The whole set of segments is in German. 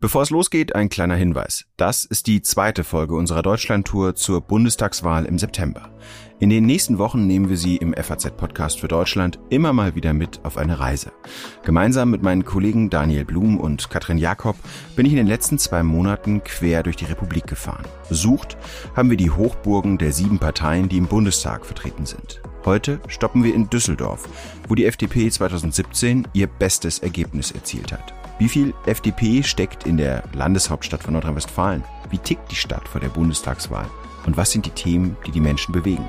Bevor es losgeht, ein kleiner Hinweis. Das ist die zweite Folge unserer Deutschlandtour zur Bundestagswahl im September. In den nächsten Wochen nehmen wir Sie im FAZ-Podcast für Deutschland immer mal wieder mit auf eine Reise. Gemeinsam mit meinen Kollegen Daniel Blum und Katrin Jakob bin ich in den letzten zwei Monaten quer durch die Republik gefahren. Besucht haben wir die Hochburgen der sieben Parteien, die im Bundestag vertreten sind. Heute stoppen wir in Düsseldorf, wo die FDP 2017 ihr bestes Ergebnis erzielt hat. Wie viel FDP steckt in der Landeshauptstadt von Nordrhein-Westfalen? Wie tickt die Stadt vor der Bundestagswahl? Und was sind die Themen, die die Menschen bewegen?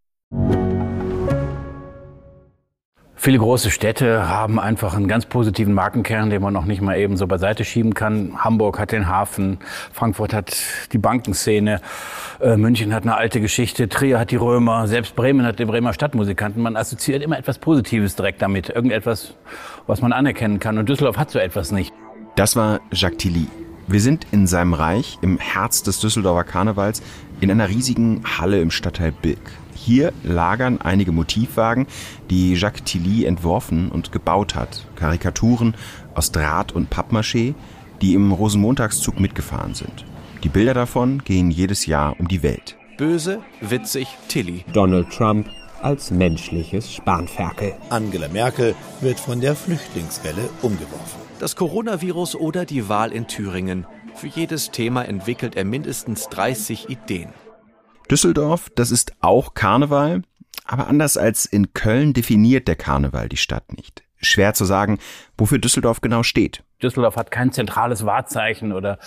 Viele große Städte haben einfach einen ganz positiven Markenkern, den man noch nicht mal eben so beiseite schieben kann. Hamburg hat den Hafen, Frankfurt hat die Bankenszene, äh, München hat eine alte Geschichte, Trier hat die Römer, selbst Bremen hat die Bremer Stadtmusikanten. Man assoziiert immer etwas Positives direkt damit, irgendetwas, was man anerkennen kann. Und Düsseldorf hat so etwas nicht. Das war Jacques Tilly. Wir sind in seinem Reich, im Herz des Düsseldorfer Karnevals, in einer riesigen Halle im Stadtteil Bilk. Hier lagern einige Motivwagen, die Jacques Tilly entworfen und gebaut hat. Karikaturen aus Draht und Pappmaché, die im Rosenmontagszug mitgefahren sind. Die Bilder davon gehen jedes Jahr um die Welt. Böse, witzig, Tilly. Donald Trump als menschliches Spanferkel. Angela Merkel wird von der Flüchtlingswelle umgeworfen. Das Coronavirus oder die Wahl in Thüringen. Für jedes Thema entwickelt er mindestens 30 Ideen. Düsseldorf, das ist auch Karneval, aber anders als in Köln definiert der Karneval die Stadt nicht. Schwer zu sagen, wofür Düsseldorf genau steht. Düsseldorf hat kein zentrales Wahrzeichen oder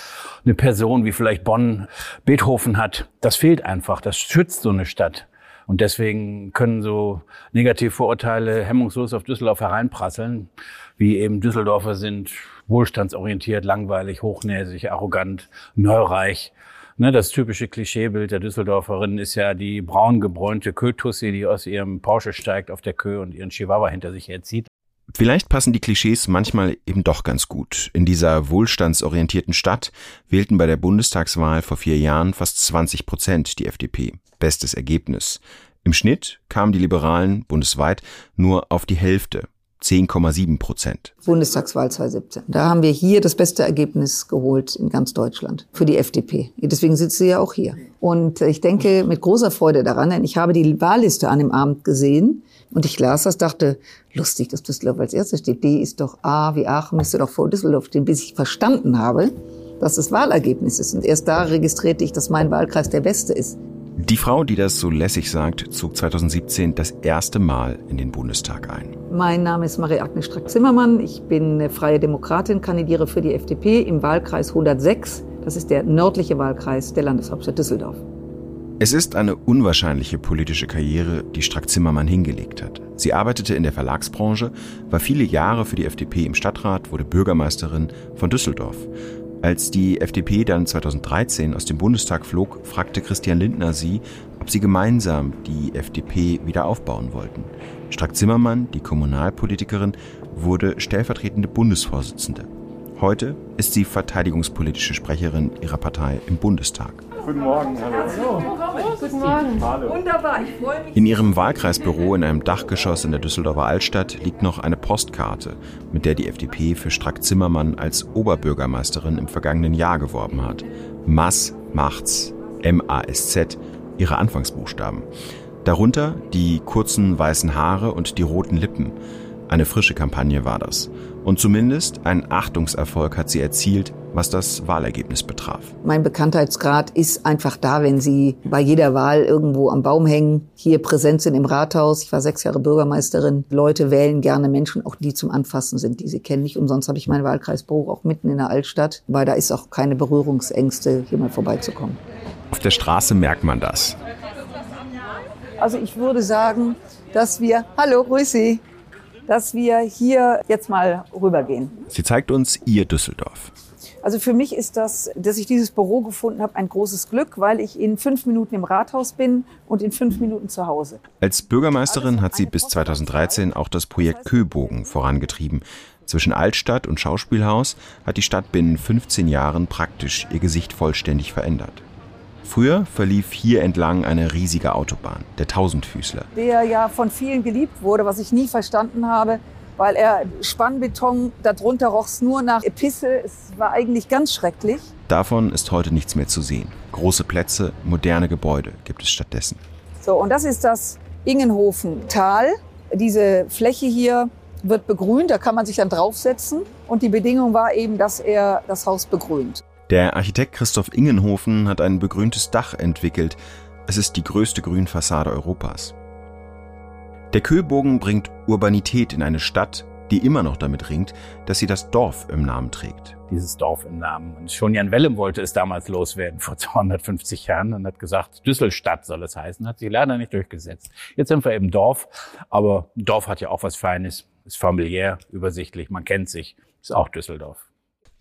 eine Person, wie vielleicht Bonn Beethoven hat. Das fehlt einfach. Das schützt so eine Stadt. Und deswegen können so Negativvorurteile hemmungslos auf Düsseldorf hereinprasseln, wie eben Düsseldorfer sind wohlstandsorientiert, langweilig, hochnäsig, arrogant, neureich. Ne, das typische Klischeebild der Düsseldorferin ist ja die braun gebräunte Kötussi, die aus ihrem Porsche steigt auf der Kö und ihren Chihuahua hinter sich herzieht. Vielleicht passen die Klischees manchmal eben doch ganz gut. In dieser wohlstandsorientierten Stadt wählten bei der Bundestagswahl vor vier Jahren fast 20 Prozent die FDP. Bestes Ergebnis. Im Schnitt kamen die Liberalen bundesweit nur auf die Hälfte. 10,7 Prozent. Bundestagswahl 2017. Da haben wir hier das beste Ergebnis geholt in ganz Deutschland für die FDP. Deswegen sitzt sie ja auch hier. Und ich denke mit großer Freude daran, denn ich habe die Wahlliste an dem Abend gesehen und ich las das, dachte, lustig, dass Düsseldorf als erstes steht. D ist doch A wie Aachen, müsste doch vor Düsseldorf stehen, bis ich verstanden habe, dass das Wahlergebnis ist. Und erst da registrierte ich, dass mein Wahlkreis der beste ist. Die Frau, die das so lässig sagt, zog 2017 das erste Mal in den Bundestag ein. Mein Name ist Marie-Agnes Strack-Zimmermann. Ich bin eine freie Demokratin, kandidiere für die FDP im Wahlkreis 106. Das ist der nördliche Wahlkreis der Landeshauptstadt Düsseldorf. Es ist eine unwahrscheinliche politische Karriere, die Strack-Zimmermann hingelegt hat. Sie arbeitete in der Verlagsbranche, war viele Jahre für die FDP im Stadtrat, wurde Bürgermeisterin von Düsseldorf. Als die FDP dann 2013 aus dem Bundestag flog, fragte Christian Lindner sie, ob sie gemeinsam die FDP wieder aufbauen wollten. Strack-Zimmermann, die Kommunalpolitikerin, wurde stellvertretende Bundesvorsitzende. Heute ist sie verteidigungspolitische Sprecherin ihrer Partei im Bundestag. Guten Morgen. Hallo. Guten Morgen. Wunderbar, ich freue mich. In ihrem Wahlkreisbüro in einem Dachgeschoss in der Düsseldorfer Altstadt liegt noch eine Postkarte, mit der die FDP für Strack-Zimmermann als Oberbürgermeisterin im vergangenen Jahr geworben hat. Mass macht's. M-A-S-Z, ihre Anfangsbuchstaben. Darunter die kurzen weißen Haare und die roten Lippen. Eine frische Kampagne war das. Und zumindest ein Achtungserfolg hat sie erzielt, was das Wahlergebnis betraf. Mein Bekanntheitsgrad ist einfach da, wenn Sie bei jeder Wahl irgendwo am Baum hängen, hier präsent sind im Rathaus. Ich war sechs Jahre Bürgermeisterin. Leute wählen gerne Menschen, auch die zum Anfassen sind, die sie kennen. Nicht umsonst habe ich mein Wahlkreisbüro auch mitten in der Altstadt, weil da ist auch keine Berührungsängste, hier mal vorbeizukommen. Auf der Straße merkt man das. Also ich würde sagen, dass wir, hallo, grüß Sie, dass wir hier jetzt mal rübergehen. Sie zeigt uns ihr Düsseldorf. Also für mich ist das, dass ich dieses Büro gefunden habe, ein großes Glück, weil ich in fünf Minuten im Rathaus bin und in fünf Minuten zu Hause. Als Bürgermeisterin hat sie bis 2013 auch das Projekt Köbogen vorangetrieben. Zwischen Altstadt und Schauspielhaus hat die Stadt binnen 15 Jahren praktisch ihr Gesicht vollständig verändert. Früher verlief hier entlang eine riesige Autobahn, der Tausendfüßler. Der ja von vielen geliebt wurde, was ich nie verstanden habe, weil er Spannbeton, darunter roch es nur nach Episse. Es war eigentlich ganz schrecklich. Davon ist heute nichts mehr zu sehen. Große Plätze, moderne Gebäude gibt es stattdessen. So, und das ist das Ingenhofen-Tal. Diese Fläche hier wird begrünt, da kann man sich dann draufsetzen. Und die Bedingung war eben, dass er das Haus begrünt. Der Architekt Christoph Ingenhofen hat ein begrüntes Dach entwickelt. Es ist die größte Grünfassade Europas. Der Köbogen bringt Urbanität in eine Stadt, die immer noch damit ringt, dass sie das Dorf im Namen trägt. Dieses Dorf im Namen. Und schon Jan Wellem wollte es damals loswerden, vor 250 Jahren, und hat gesagt, Düsselstadt soll es heißen, hat sich leider nicht durchgesetzt. Jetzt sind wir eben Dorf, aber Dorf hat ja auch was Feines, ist familiär, übersichtlich, man kennt sich, ist auch Düsseldorf.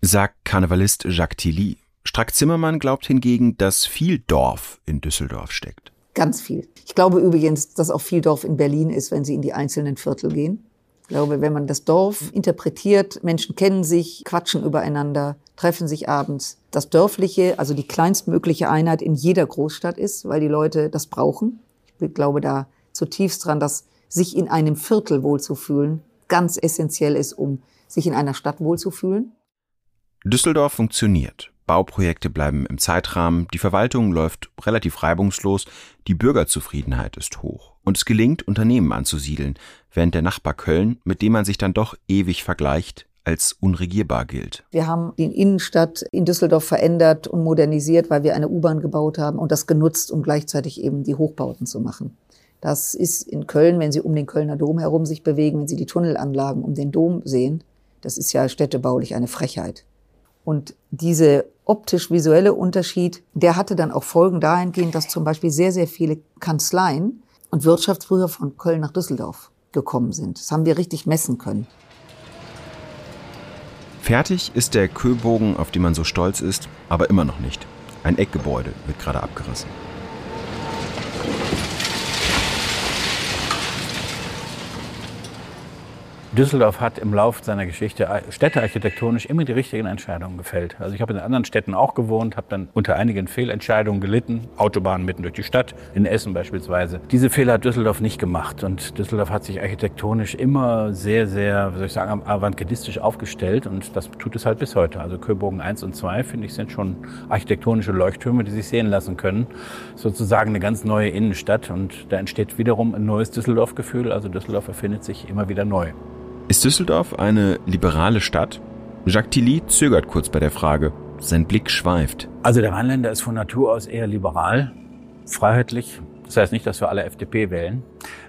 Sagt Karnevalist Jacques Tilly. Strack Zimmermann glaubt hingegen, dass viel Dorf in Düsseldorf steckt. Ganz viel. Ich glaube übrigens, dass auch viel Dorf in Berlin ist, wenn Sie in die einzelnen Viertel gehen. Ich glaube, wenn man das Dorf interpretiert, Menschen kennen sich, quatschen übereinander, treffen sich abends. Das Dörfliche, also die kleinstmögliche Einheit in jeder Großstadt ist, weil die Leute das brauchen. Ich glaube da zutiefst dran, dass sich in einem Viertel wohlzufühlen ganz essentiell ist, um sich in einer Stadt wohlzufühlen. Düsseldorf funktioniert. Bauprojekte bleiben im Zeitrahmen, die Verwaltung läuft relativ reibungslos, die Bürgerzufriedenheit ist hoch. Und es gelingt, Unternehmen anzusiedeln, während der Nachbar Köln, mit dem man sich dann doch ewig vergleicht, als unregierbar gilt. Wir haben die Innenstadt in Düsseldorf verändert und modernisiert, weil wir eine U-Bahn gebaut haben und das genutzt, um gleichzeitig eben die Hochbauten zu machen. Das ist in Köln, wenn Sie um den Kölner Dom herum sich bewegen, wenn Sie die Tunnelanlagen um den Dom sehen, das ist ja städtebaulich eine Frechheit. Und diese optisch-visuelle Unterschied, der hatte dann auch Folgen dahingehend, dass zum Beispiel sehr, sehr viele Kanzleien und Wirtschaftsprüfer von Köln nach Düsseldorf gekommen sind. Das haben wir richtig messen können. Fertig ist der Köbogen, auf den man so stolz ist, aber immer noch nicht. Ein Eckgebäude wird gerade abgerissen. Düsseldorf hat im Laufe seiner Geschichte städtearchitektonisch immer die richtigen Entscheidungen gefällt. Also ich habe in anderen Städten auch gewohnt, habe dann unter einigen Fehlentscheidungen gelitten, Autobahnen mitten durch die Stadt, in Essen beispielsweise. Diese Fehler hat Düsseldorf nicht gemacht und Düsseldorf hat sich architektonisch immer sehr, sehr, wie soll ich sagen, avantgardistisch aufgestellt und das tut es halt bis heute. Also Köbogen 1 und 2, finde ich, sind schon architektonische Leuchttürme, die sich sehen lassen können. Sozusagen eine ganz neue Innenstadt und da entsteht wiederum ein neues Düsseldorf-Gefühl. Also Düsseldorf erfindet sich immer wieder neu. Ist Düsseldorf eine liberale Stadt? Jacques Tilly zögert kurz bei der Frage. Sein Blick schweift. Also der Rheinländer ist von Natur aus eher liberal, freiheitlich. Das heißt nicht, dass wir alle FDP wählen.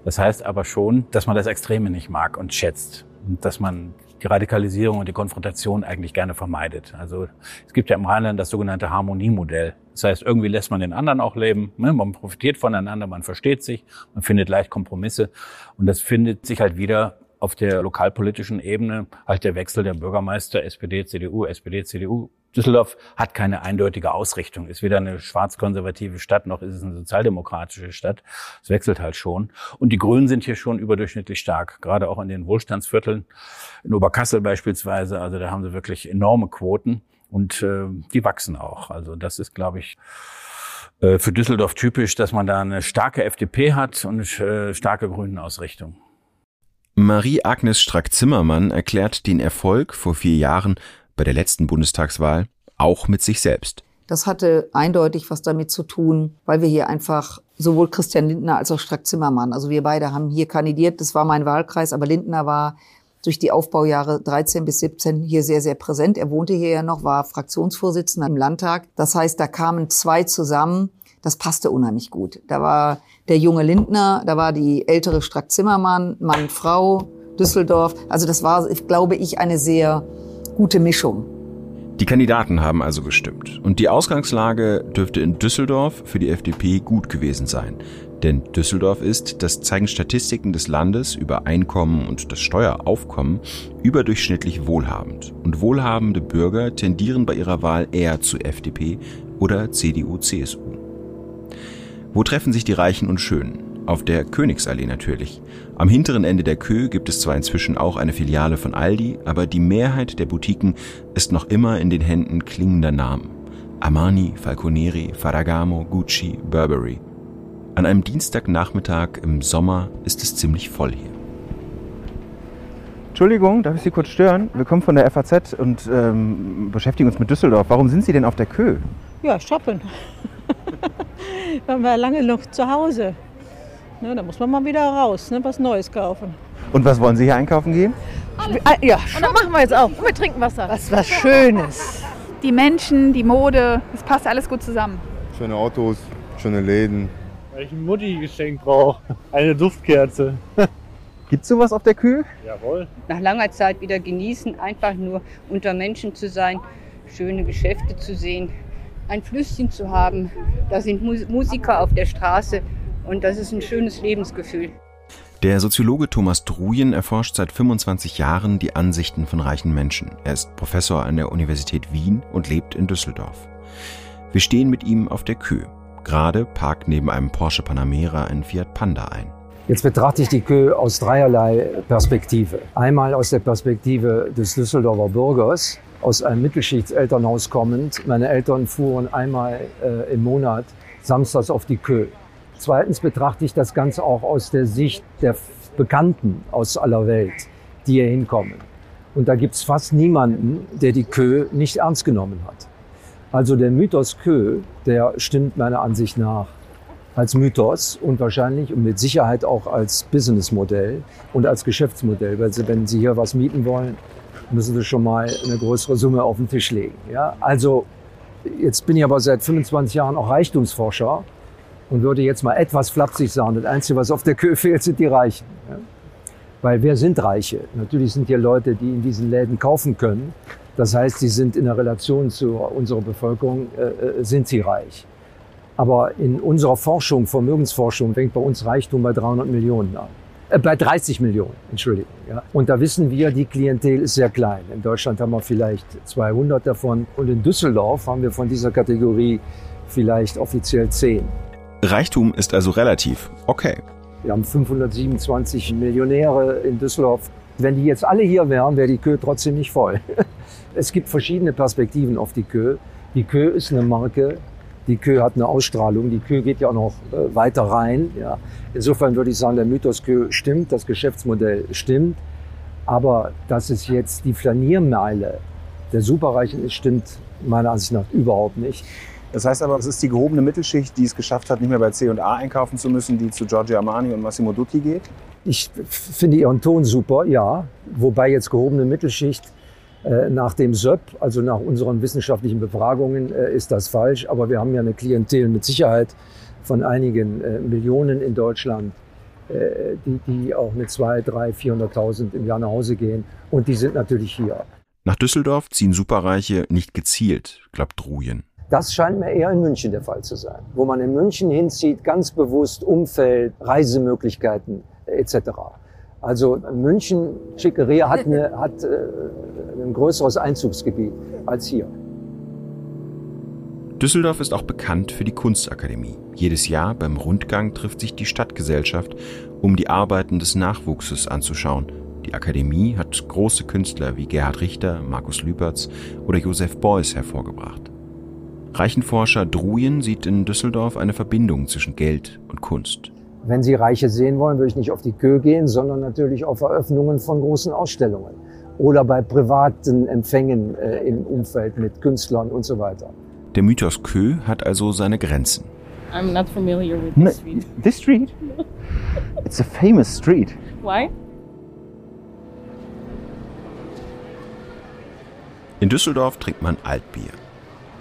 Das heißt aber schon, dass man das Extreme nicht mag und schätzt. Und dass man die Radikalisierung und die Konfrontation eigentlich gerne vermeidet. Also es gibt ja im Rheinland das sogenannte Harmoniemodell. Das heißt, irgendwie lässt man den anderen auch leben. Ne? Man profitiert voneinander, man versteht sich, man findet leicht Kompromisse. Und das findet sich halt wieder auf der lokalpolitischen Ebene halt der Wechsel der Bürgermeister SPD, CDU, SPD, CDU. Düsseldorf hat keine eindeutige Ausrichtung, ist weder eine schwarz-konservative Stadt noch ist es eine sozialdemokratische Stadt. Es wechselt halt schon. Und die Grünen sind hier schon überdurchschnittlich stark, gerade auch in den Wohlstandsvierteln, in Oberkassel beispielsweise. Also da haben sie wirklich enorme Quoten und äh, die wachsen auch. Also das ist, glaube ich, äh, für Düsseldorf typisch, dass man da eine starke FDP hat und eine äh, starke Grünen-Ausrichtung. Marie-Agnes Strack-Zimmermann erklärt den Erfolg vor vier Jahren bei der letzten Bundestagswahl auch mit sich selbst. Das hatte eindeutig was damit zu tun, weil wir hier einfach sowohl Christian Lindner als auch Strack-Zimmermann, also wir beide haben hier kandidiert, das war mein Wahlkreis, aber Lindner war durch die Aufbaujahre 13 bis 17 hier sehr, sehr präsent. Er wohnte hier ja noch, war Fraktionsvorsitzender im Landtag. Das heißt, da kamen zwei zusammen, das passte unheimlich gut. Da war der junge Lindner, da war die ältere Strack-Zimmermann, Mann, Frau, Düsseldorf. Also das war, glaube ich, eine sehr gute Mischung. Die Kandidaten haben also gestimmt. Und die Ausgangslage dürfte in Düsseldorf für die FDP gut gewesen sein. Denn Düsseldorf ist, das zeigen Statistiken des Landes über Einkommen und das Steueraufkommen, überdurchschnittlich wohlhabend. Und wohlhabende Bürger tendieren bei ihrer Wahl eher zu FDP oder CDU-CSU. Wo treffen sich die Reichen und Schönen? Auf der Königsallee natürlich. Am hinteren Ende der Kö gibt es zwar inzwischen auch eine Filiale von Aldi, aber die Mehrheit der Boutiquen ist noch immer in den Händen klingender Namen. Armani, Falconeri, Ferragamo, Gucci, Burberry. An einem Dienstagnachmittag im Sommer ist es ziemlich voll hier. Entschuldigung, darf ich Sie kurz stören? Wir kommen von der FAZ und ähm, beschäftigen uns mit Düsseldorf. Warum sind Sie denn auf der Kö? Ja, shoppen. Waren wir lange noch zu Hause. Ne, da muss man mal wieder raus, ne, was Neues kaufen. Und was wollen Sie hier einkaufen gehen? Ah, ja, und das machen wir jetzt auch. Und wir trinken Wasser. Was was Schönes. Die Menschen, die Mode, es passt alles gut zusammen. Schöne Autos, schöne Läden. Weil ich ein Mutti-Geschenk brauche. Eine Duftkerze. Gibt's sowas auf der Kö? Jawohl. Nach langer Zeit wieder genießen, einfach nur unter Menschen zu sein, schöne Geschäfte zu sehen, ein Flüsschen zu haben. Da sind Musiker auf der Straße und das ist ein schönes Lebensgefühl. Der Soziologe Thomas Druyen erforscht seit 25 Jahren die Ansichten von reichen Menschen. Er ist Professor an der Universität Wien und lebt in Düsseldorf. Wir stehen mit ihm auf der Kö. Gerade parkt neben einem Porsche Panamera ein Fiat Panda ein. Jetzt betrachte ich die Kö aus dreierlei Perspektive. Einmal aus der Perspektive des Düsseldorfer Bürgers, aus einem Mittelschichtselternhaus kommend. Meine Eltern fuhren einmal äh, im Monat samstags auf die Kö. Zweitens betrachte ich das Ganze auch aus der Sicht der Bekannten aus aller Welt, die hier hinkommen. Und da gibt's fast niemanden, der die Kö nicht ernst genommen hat. Also der Mythos Kö, der stimmt meiner Ansicht nach als Mythos und wahrscheinlich und mit Sicherheit auch als Businessmodell und als Geschäftsmodell. Weil Sie, wenn Sie hier was mieten wollen, müssen Sie schon mal eine größere Summe auf den Tisch legen. Ja? Also jetzt bin ich aber seit 25 Jahren auch Reichtumsforscher und würde jetzt mal etwas flapsig sagen, das Einzige, was auf der Kö fehlt, sind die Reichen. Ja? Weil wer sind Reiche? Natürlich sind hier Leute, die in diesen Läden kaufen können. Das heißt, sie sind in der Relation zu unserer Bevölkerung, äh, äh sind sie reich. Aber in unserer Forschung, Vermögensforschung, fängt bei uns Reichtum bei 300 Millionen an. Äh, bei 30 Millionen, Entschuldigung. Ja. Und da wissen wir, die Klientel ist sehr klein. In Deutschland haben wir vielleicht 200 davon. Und in Düsseldorf haben wir von dieser Kategorie vielleicht offiziell 10. Reichtum ist also relativ. Okay. Wir haben 527 Millionäre in Düsseldorf. Wenn die jetzt alle hier wären, wäre die Kö trotzdem nicht voll. Es gibt verschiedene Perspektiven auf die Kö. Die Kö ist eine Marke. Die Kö hat eine Ausstrahlung. Die Kö geht ja auch noch äh, weiter rein. Ja. Insofern würde ich sagen, der Mythos Kö stimmt, das Geschäftsmodell stimmt. Aber dass es jetzt die Flaniermeile der Superreichen ist, stimmt meiner Ansicht nach überhaupt nicht. Das heißt aber, es ist die gehobene Mittelschicht, die es geschafft hat, nicht mehr bei C&A einkaufen zu müssen, die zu Giorgio Armani und Massimo Dutti geht? Ich finde Ihren Ton super, ja. Wobei jetzt gehobene Mittelschicht nach dem SÖP, also nach unseren wissenschaftlichen Befragungen, äh, ist das falsch. Aber wir haben ja eine Klientel mit Sicherheit von einigen äh, Millionen in Deutschland, die, die auch mit zwei, drei, 400.000 im Jahr nach Hause gehen. Und die sind natürlich hier. Nach Düsseldorf ziehen Superreiche nicht gezielt, glaubt Rujen. Das scheint mir eher in München der Fall zu sein, wo man in München hinzieht, ganz bewusst Umfeld, Reisemöglichkeiten etc. Also München, Schickeria hat, eine, hat äh, ein größeres Einzugsgebiet als hier. Düsseldorf ist auch bekannt für die Kunstakademie. Jedes Jahr beim Rundgang trifft sich die Stadtgesellschaft, um die Arbeiten des Nachwuchses anzuschauen. Die Akademie hat große Künstler wie Gerhard Richter, Markus Lüpertz oder Josef Beuys hervorgebracht. Reichenforscher Druyen sieht in Düsseldorf eine Verbindung zwischen Geld und Kunst. Wenn Sie Reiche sehen wollen, würde ich nicht auf die Kö gehen, sondern natürlich auf Eröffnungen von großen Ausstellungen oder bei privaten Empfängen äh, im Umfeld mit Künstlern und so weiter. Der Mythos Kö hat also seine Grenzen. I'm not familiar with this street. This street? It's a famous street. Why? In Düsseldorf trinkt man Altbier.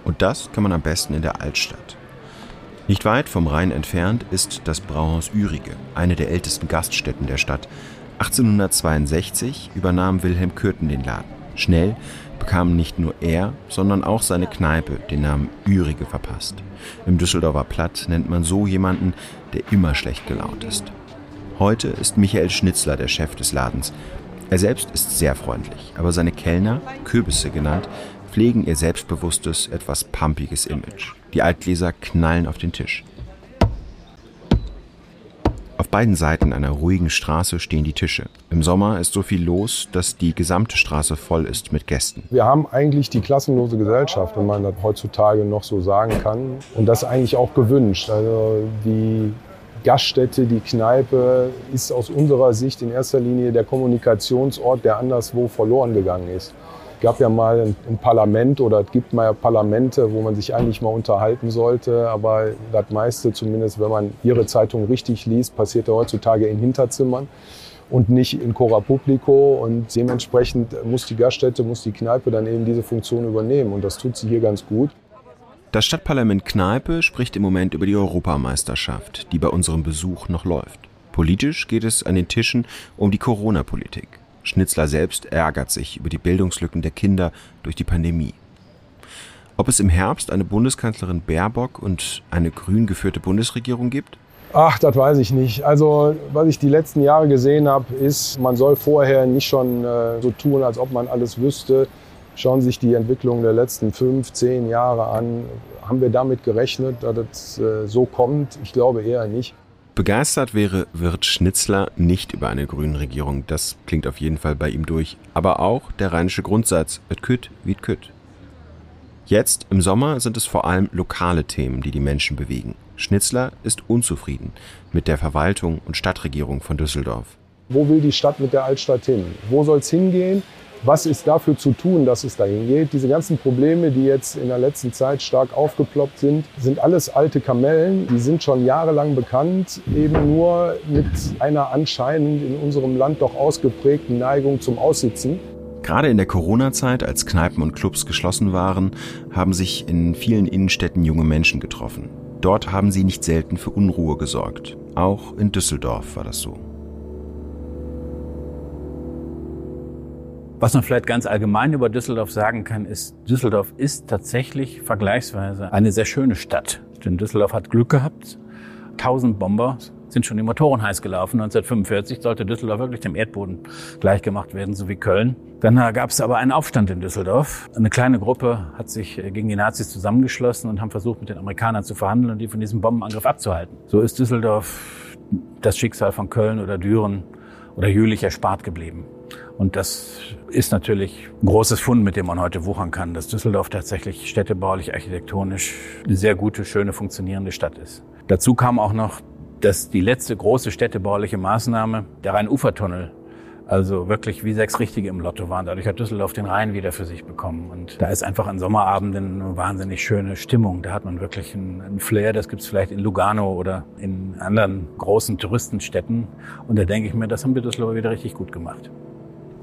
Und das kann man am besten in der Altstadt. Nicht weit vom Rhein entfernt ist das Brauhaus Ürige, eine der ältesten Gaststätten der Stadt. 1862 übernahm Wilhelm Kürten den Laden. Schnell bekam nicht nur er, sondern auch seine Kneipe den Namen Ürige verpasst. Im Düsseldorfer Platt nennt man so jemanden, der immer schlecht gelaunt ist. Heute ist Michael Schnitzler der Chef des Ladens. Er selbst ist sehr freundlich, aber seine Kellner, Kürbisse genannt, pflegen ihr selbstbewusstes, etwas pumpiges Image. Die Altgläser knallen auf den Tisch. Auf beiden Seiten einer ruhigen Straße stehen die Tische. Im Sommer ist so viel los, dass die gesamte Straße voll ist mit Gästen. Wir haben eigentlich die klassenlose Gesellschaft, wenn man das heutzutage noch so sagen kann. Und das eigentlich auch gewünscht. Also die Gaststätte, die Kneipe ist aus unserer Sicht in erster Linie der Kommunikationsort, der anderswo verloren gegangen ist gab ja mal ein, ein, Parlament oder es gibt mal Parlamente, wo man sich eigentlich mal unterhalten sollte. Aber das meiste, zumindest wenn man Ihre Zeitung richtig liest, passiert ja heutzutage in Hinterzimmern und nicht in Cora Publico. Und dementsprechend muss die Gaststätte, muss die Kneipe dann eben diese Funktion übernehmen. Und das tut sie hier ganz gut. Das Stadtparlament Kneipe spricht im Moment über die Europameisterschaft, die bei unserem Besuch noch läuft. Politisch geht es an den Tischen um die Corona-Politik. Schnitzler selbst ärgert sich über die Bildungslücken der Kinder durch die Pandemie. Ob es im Herbst eine Bundeskanzlerin Baerbock und eine grün geführte Bundesregierung gibt? Ach, das weiß ich nicht. Also, was ich die letzten Jahre gesehen habe, ist, man soll vorher nicht schon äh, so tun, als ob man alles wüsste. Schauen Sie sich die Entwicklung der letzten fünf, zehn Jahre an. Haben wir damit gerechnet, dass es äh, so kommt? Ich glaube eher nicht. Begeistert wäre Wirt Schnitzler nicht über eine grünen Regierung. Das klingt auf jeden Fall bei ihm durch. Aber auch der rheinische Grundsatz, et kütt, wie kütt. Jetzt, im Sommer, sind es vor allem lokale Themen, die die Menschen bewegen. Schnitzler ist unzufrieden mit der Verwaltung und Stadtregierung von Düsseldorf. Wo will die Stadt mit der Altstadt hin? Wo soll es hingehen? Was ist dafür zu tun, dass es dahin geht? Diese ganzen Probleme, die jetzt in der letzten Zeit stark aufgeploppt sind, sind alles alte Kamellen. Die sind schon jahrelang bekannt, eben nur mit einer anscheinend in unserem Land doch ausgeprägten Neigung zum Aussitzen. Gerade in der Corona-Zeit, als Kneipen und Clubs geschlossen waren, haben sich in vielen Innenstädten junge Menschen getroffen. Dort haben sie nicht selten für Unruhe gesorgt. Auch in Düsseldorf war das so. Was man vielleicht ganz allgemein über Düsseldorf sagen kann, ist, Düsseldorf ist tatsächlich vergleichsweise eine sehr schöne Stadt. Denn Düsseldorf hat Glück gehabt. Tausend Bomber sind schon die Motoren heiß gelaufen. 1945 sollte Düsseldorf wirklich dem Erdboden gleichgemacht werden, so wie Köln. Dann gab es aber einen Aufstand in Düsseldorf. Eine kleine Gruppe hat sich gegen die Nazis zusammengeschlossen und haben versucht, mit den Amerikanern zu verhandeln und die von diesem Bombenangriff abzuhalten. So ist Düsseldorf das Schicksal von Köln oder Düren oder Jülich erspart geblieben. Und das ist natürlich ein großes Fund, mit dem man heute wuchern kann, dass Düsseldorf tatsächlich städtebaulich, architektonisch eine sehr gute, schöne, funktionierende Stadt ist. Dazu kam auch noch, dass die letzte große städtebauliche Maßnahme, der Rhein-Ufer-Tunnel, also wirklich wie sechs Richtige im Lotto waren. Dadurch hat Düsseldorf den Rhein wieder für sich bekommen. Und da ist einfach an Sommerabenden eine wahnsinnig schöne Stimmung. Da hat man wirklich einen, einen Flair, das gibt's vielleicht in Lugano oder in anderen großen Touristenstädten. Und da denke ich mir, das haben die Düsseldorfer wieder richtig gut gemacht.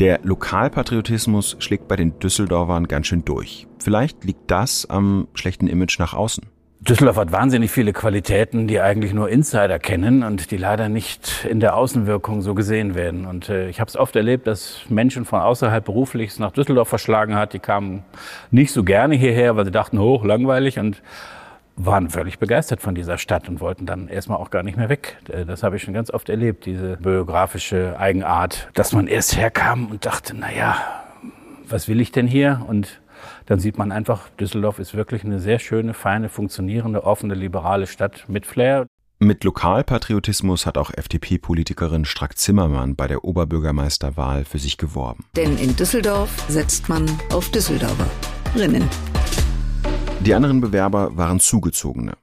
Der Lokalpatriotismus schlägt bei den Düsseldorfern ganz schön durch. Vielleicht liegt das am schlechten Image nach außen. Düsseldorf hat wahnsinnig viele Qualitäten, die eigentlich nur Insider kennen und die leider nicht in der Außenwirkung so gesehen werden. Und äh, ich habe es oft erlebt, dass Menschen von außerhalb beruflich nach Düsseldorf verschlagen hat. Die kamen nicht so gerne hierher, weil sie dachten, hoch, langweilig und waren völlig begeistert von dieser Stadt und wollten dann erstmal auch gar nicht mehr weg. Äh, das habe ich schon ganz oft erlebt, diese biografische Eigenart, dass man erst herkam und dachte, na ja, was will ich denn hier? Und dann sieht man einfach, Düsseldorf ist wirklich eine sehr schöne, feine, funktionierende, offene, liberale Stadt mit Flair. Mit Lokalpatriotismus hat auch FDP-Politikerin Strack Zimmermann bei der Oberbürgermeisterwahl für sich geworben. Denn in Düsseldorf setzt man auf Düsseldorferinnen. Die anderen Bewerber waren Zugezogene.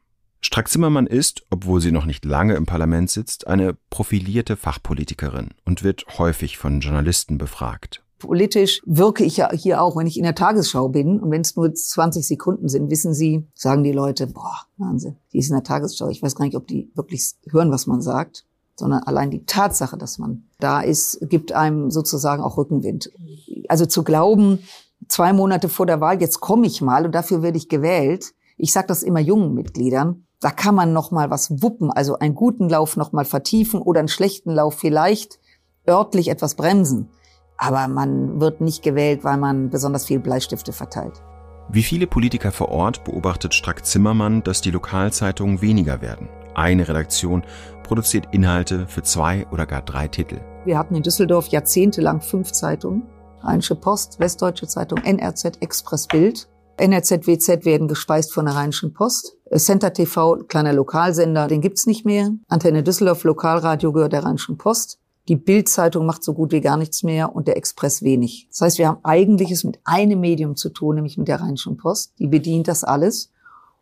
Strack Zimmermann ist, obwohl sie noch nicht lange im Parlament sitzt, eine profilierte Fachpolitikerin und wird häufig von Journalisten befragt. Politisch wirke ich ja hier auch, wenn ich in der Tagesschau bin und wenn es nur 20 Sekunden sind, wissen Sie, sagen die Leute, boah, Wahnsinn, die ist in der Tagesschau. Ich weiß gar nicht, ob die wirklich hören, was man sagt, sondern allein die Tatsache, dass man da ist, gibt einem sozusagen auch Rückenwind. Also zu glauben, zwei Monate vor der Wahl, jetzt komme ich mal und dafür werde ich gewählt. Ich sage das immer jungen Mitgliedern. Da kann man noch mal was wuppen, also einen guten Lauf noch mal vertiefen oder einen schlechten Lauf vielleicht örtlich etwas bremsen. Aber man wird nicht gewählt, weil man besonders viel Bleistifte verteilt. Wie viele Politiker vor Ort beobachtet Strack-Zimmermann, dass die Lokalzeitungen weniger werden. Eine Redaktion produziert Inhalte für zwei oder gar drei Titel. Wir hatten in Düsseldorf jahrzehntelang fünf Zeitungen. Rheinische Post, Westdeutsche Zeitung, NRZ, Express Bild. NRZ, WZ werden gespeist von der Rheinischen Post. Center TV, kleiner Lokalsender, den gibt's nicht mehr. Antenne Düsseldorf, Lokalradio gehört der Rheinischen Post. Die Bild-Zeitung macht so gut wie gar nichts mehr und der Express wenig. Das heißt, wir haben eigentlich es mit einem Medium zu tun, nämlich mit der Rheinischen Post. Die bedient das alles.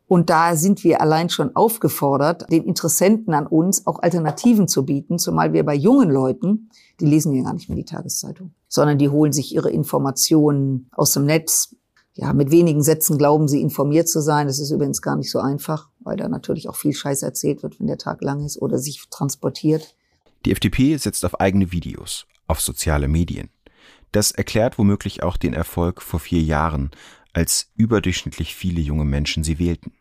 Und da sind wir allein schon aufgefordert, den Interessenten an uns auch Alternativen zu bieten, zumal wir bei jungen Leuten, die lesen ja gar nicht mehr die Tageszeitung, sondern die holen sich ihre Informationen aus dem Netz. Ja, mit wenigen Sätzen glauben sie informiert zu sein. Das ist übrigens gar nicht so einfach, weil da natürlich auch viel Scheiß erzählt wird, wenn der Tag lang ist oder sich transportiert. Die FDP setzt auf eigene Videos, auf soziale Medien. Das erklärt womöglich auch den Erfolg vor vier Jahren, als überdurchschnittlich viele junge Menschen sie wählten.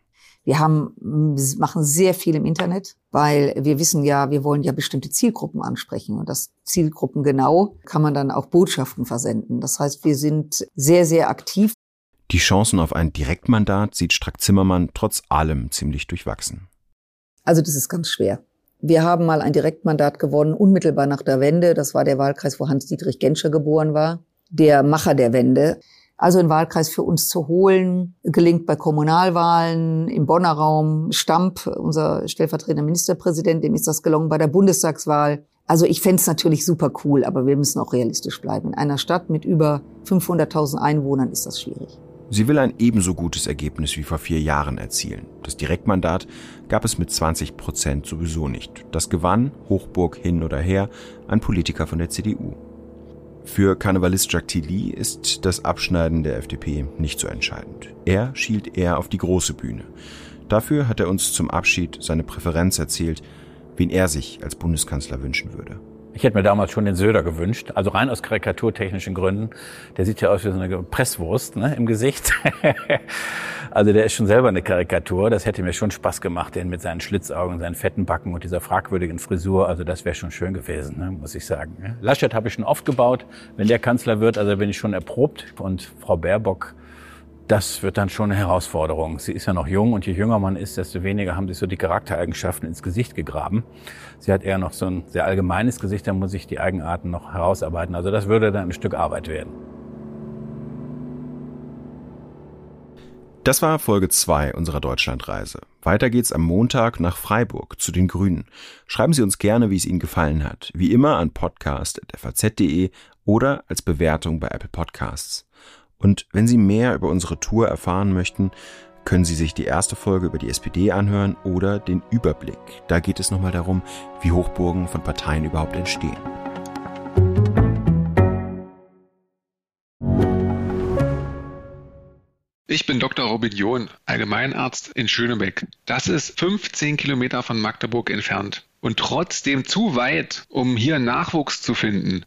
Wir haben, machen sehr viel im Internet, weil wir wissen ja, wir wollen ja bestimmte Zielgruppen ansprechen. Und das Zielgruppen genau kann man dann auch Botschaften versenden. Das heißt, wir sind sehr, sehr aktiv. Die Chancen auf ein Direktmandat sieht Strack-Zimmermann trotz allem ziemlich durchwachsen. Also das ist ganz schwer. Wir haben mal ein Direktmandat gewonnen, unmittelbar nach der Wende. Das war der Wahlkreis, wo Hans-Dietrich Genscher geboren war, der Macher der Wende. Also einen Wahlkreis für uns zu holen, gelingt bei Kommunalwahlen im Bonner Raum. Stamp, unser stellvertretender Ministerpräsident, dem ist das gelungen bei der Bundestagswahl. Also ich fände es natürlich super cool, aber wir müssen auch realistisch bleiben. In einer Stadt mit über 500.000 Einwohnern ist das schwierig. Sie will ein ebenso gutes Ergebnis wie vor vier Jahren erzielen. Das Direktmandat gab es mit 20 Prozent sowieso nicht. Das gewann, Hochburg hin oder her, ein Politiker von der CDU. Für Karnevalist Jacques Tilly ist das Abschneiden der FDP nicht so entscheidend. Er schielt eher auf die große Bühne. Dafür hat er uns zum Abschied seine Präferenz erzählt, wen er sich als Bundeskanzler wünschen würde. Ich hätte mir damals schon den Söder gewünscht, also rein aus karikaturtechnischen Gründen. Der sieht ja aus wie so eine Presswurst ne, im Gesicht. also der ist schon selber eine Karikatur. Das hätte mir schon Spaß gemacht, den mit seinen Schlitzaugen, seinen fetten Backen und dieser fragwürdigen Frisur. Also das wäre schon schön gewesen, ne, muss ich sagen. Laschet habe ich schon oft gebaut. Wenn der Kanzler wird, also bin ich schon erprobt. Und Frau Baerbock das wird dann schon eine Herausforderung. Sie ist ja noch jung und je jünger man ist, desto weniger haben sich so die Charaktereigenschaften ins Gesicht gegraben. Sie hat eher noch so ein sehr allgemeines Gesicht, da muss ich die Eigenarten noch herausarbeiten. Also das würde dann ein Stück Arbeit werden. Das war Folge 2 unserer Deutschlandreise. Weiter geht's am Montag nach Freiburg zu den Grünen. Schreiben Sie uns gerne, wie es Ihnen gefallen hat. Wie immer an podcast.faz.de oder als Bewertung bei Apple Podcasts. Und wenn Sie mehr über unsere Tour erfahren möchten, können Sie sich die erste Folge über die SPD anhören oder den Überblick. Da geht es nochmal darum, wie Hochburgen von Parteien überhaupt entstehen. Ich bin Dr. Robin John, Allgemeinarzt in Schönebeck. Das ist 15 Kilometer von Magdeburg entfernt und trotzdem zu weit, um hier Nachwuchs zu finden.